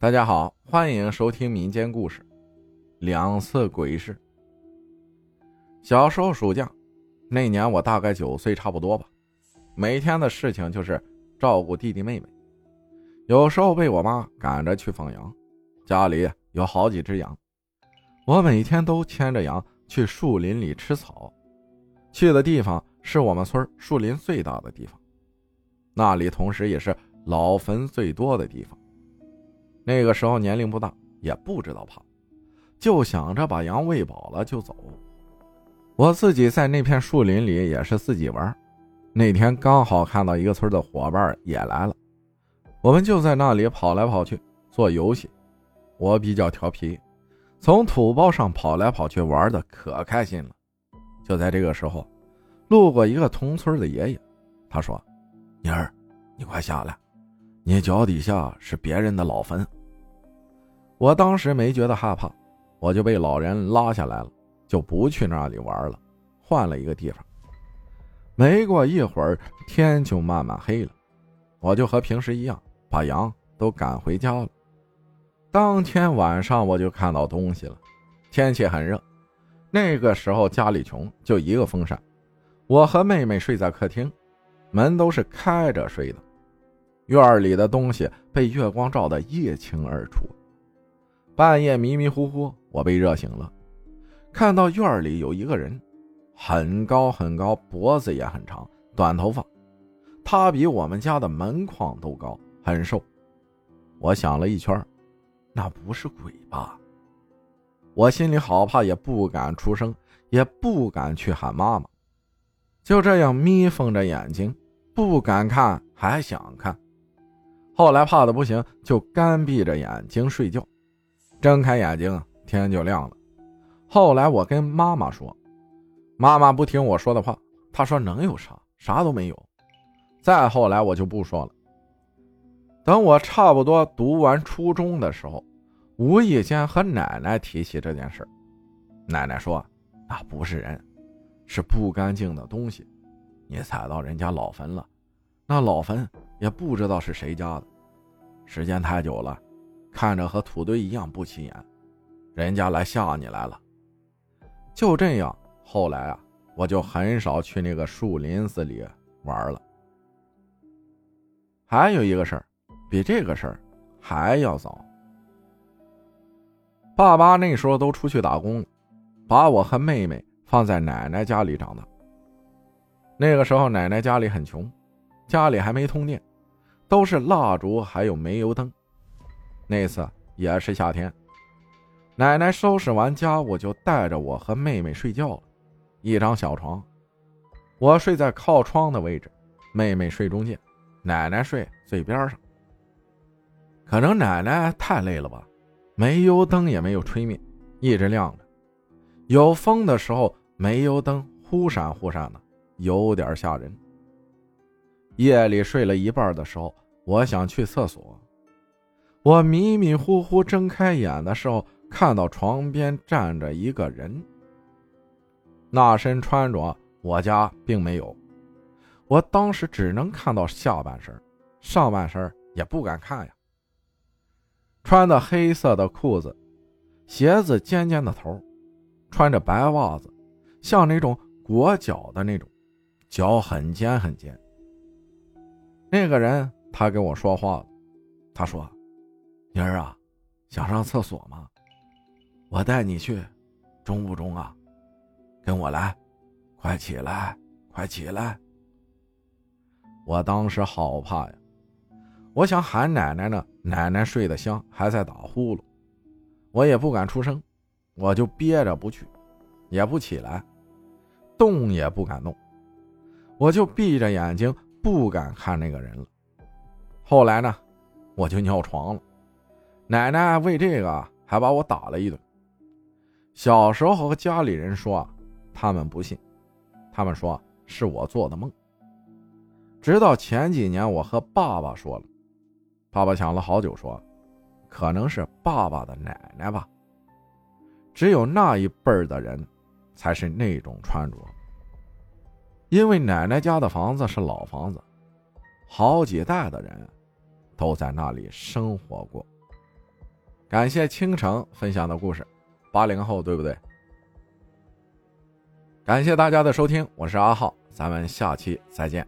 大家好，欢迎收听民间故事《两次鬼事》。小时候暑假那年，我大概九岁差不多吧。每天的事情就是照顾弟弟妹妹，有时候被我妈赶着去放羊。家里有好几只羊，我每天都牵着羊去树林里吃草。去的地方是我们村树林最大的地方，那里同时也是老坟最多的地方。那个时候年龄不大，也不知道怕，就想着把羊喂饱了就走。我自己在那片树林里也是自己玩。那天刚好看到一个村的伙伴也来了，我们就在那里跑来跑去做游戏。我比较调皮，从土包上跑来跑去玩的可开心了。就在这个时候，路过一个同村的爷爷，他说：“妮儿，你快下来。”你脚底下是别人的老坟。我当时没觉得害怕，我就被老人拉下来了，就不去那里玩了，换了一个地方。没过一会儿，天就慢慢黑了，我就和平时一样，把羊都赶回家了。当天晚上我就看到东西了，天气很热，那个时候家里穷，就一个风扇，我和妹妹睡在客厅，门都是开着睡的。院里的东西被月光照得一清二楚。半夜迷迷糊糊，我被热醒了，看到院里有一个人，很高很高，脖子也很长，短头发。他比我们家的门框都高，很瘦。我想了一圈，那不是鬼吧？我心里好怕，也不敢出声，也不敢去喊妈妈。就这样眯缝着眼睛，不敢看，还想看。后来怕的不行，就干闭着眼睛睡觉，睁开眼睛天就亮了。后来我跟妈妈说，妈妈不听我说的话，她说能有啥，啥都没有。再后来我就不说了。等我差不多读完初中的时候，无意间和奶奶提起这件事奶奶说那不是人，是不干净的东西，你踩到人家老坟了，那老坟也不知道是谁家的。时间太久了，看着和土堆一样不起眼，人家来吓你来了。就这样，后来啊，我就很少去那个树林子里玩了。还有一个事儿，比这个事儿还要早。爸妈那时候都出去打工了，把我和妹妹放在奶奶家里长大。那个时候奶奶家里很穷，家里还没通电。都是蜡烛，还有煤油灯。那次也是夏天，奶奶收拾完家务就带着我和妹妹睡觉了。一张小床，我睡在靠窗的位置，妹妹睡中间，奶奶睡最边上。可能奶奶太累了吧，煤油灯也没有吹灭，一直亮着。有风的时候，煤油灯忽闪忽闪的，有点吓人。夜里睡了一半的时候，我想去厕所。我迷迷糊糊睁开眼的时候，看到床边站着一个人。那身穿着我家并没有，我当时只能看到下半身，上半身也不敢看呀。穿的黑色的裤子，鞋子尖尖的头，穿着白袜子，像那种裹脚的那种，脚很尖很尖。那个人他跟我说话了，他说：“妮儿啊，想上厕所吗？我带你去，中不中啊？跟我来，快起来，快起来！”我当时好怕呀，我想喊奶奶呢，奶奶睡得香，还在打呼噜，我也不敢出声，我就憋着不去，也不起来，动也不敢动，我就闭着眼睛。不敢看那个人了。后来呢，我就尿床了。奶奶为这个还把我打了一顿。小时候和家里人说，他们不信，他们说是我做的梦。直到前几年，我和爸爸说了，爸爸想了好久，说可能是爸爸的奶奶吧。只有那一辈的人，才是那种穿着。因为奶奶家的房子是老房子，好几代的人都在那里生活过。感谢倾城分享的故事，八零后对不对？感谢大家的收听，我是阿浩，咱们下期再见。